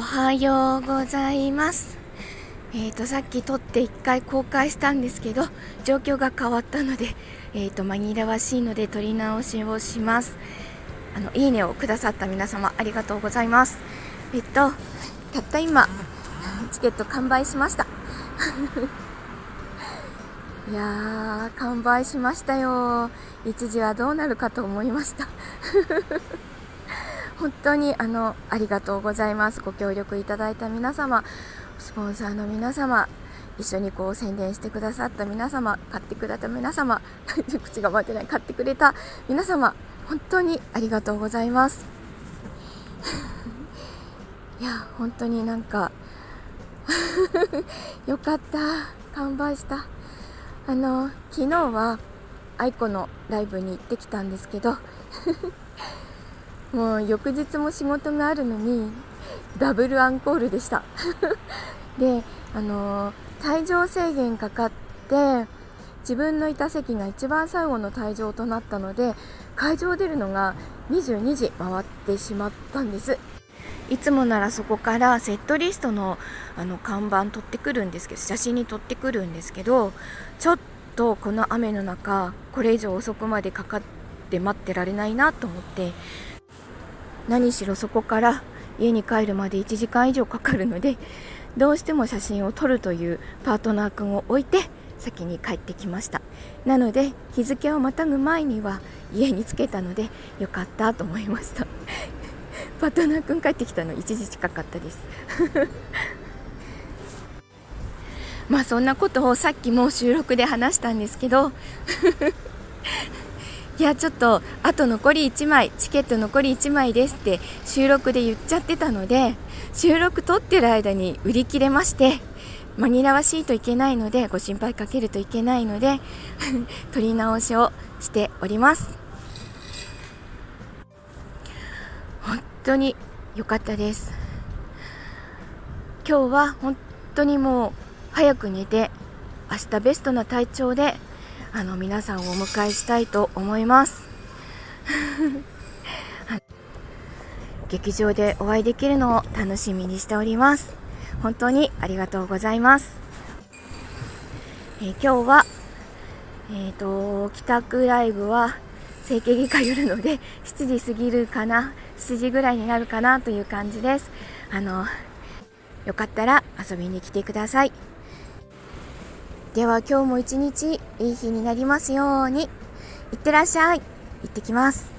はようございます。えーとさっき撮って1回公開したんですけど状況が変わったのでえーと紛らわしいので撮り直しをします。あのいいねをくださった皆様ありがとうございます。えっとたった今チケット完売しました。いやー完売しましたよ。一時はどうなるかと思いました。本当にあのありがとうございます。ご協力いただいた皆様スポンサーの皆様一緒にこう宣伝してくださった皆様買ってくれた皆様 口が回ってない買ってくれた皆様本当にありがとうございます。いや本当になんか よかった。完売した。あの昨日は愛子のライブに行ってきたんですけどもう翌日も仕事があるのにダブルアンコールでした。であの退場制限かかって自分のいた席が一番最後の退場となったので会場出るのが22時回ってしまったんです。いつもならそこからセットリストのあの看板取ってくるんですけど写真に撮ってくるんですけどちょっとこの雨の中これ以上遅くまでかかって待ってられないなと思って何しろそこから家に帰るまで1時間以上かかるのでどうしても写真を撮るというパートナー君を置いて先に帰ってきました。なので日付をまたぐ前には家に着けたのでよかったと思いました。パートナー君帰ってきたの1時近かったです。まあそんなことをさっきも収録で話したんですけど。いやちょっとあと残り1枚チケット残り1枚ですって収録で言っちゃってたので収録撮ってる間に売り切れまして紛らわしいといけないのでご心配かけるといけないので 撮り直しをしております。本当に良かったです。今日は本当にもう早く寝て明日ベストな体調であの皆さんをお迎えしたいと思います。劇場でお会いできるのを楽しみにしております。本当にありがとうございます、えー、今日はえっ、ー、と帰宅ライブは整形外科寄るので7時過ぎるかな？7時ぐらいになるかな？という感じです。あのよかったら遊びに来てください。では今日も一日いい日になりますように。いってらっしゃい。行ってきます。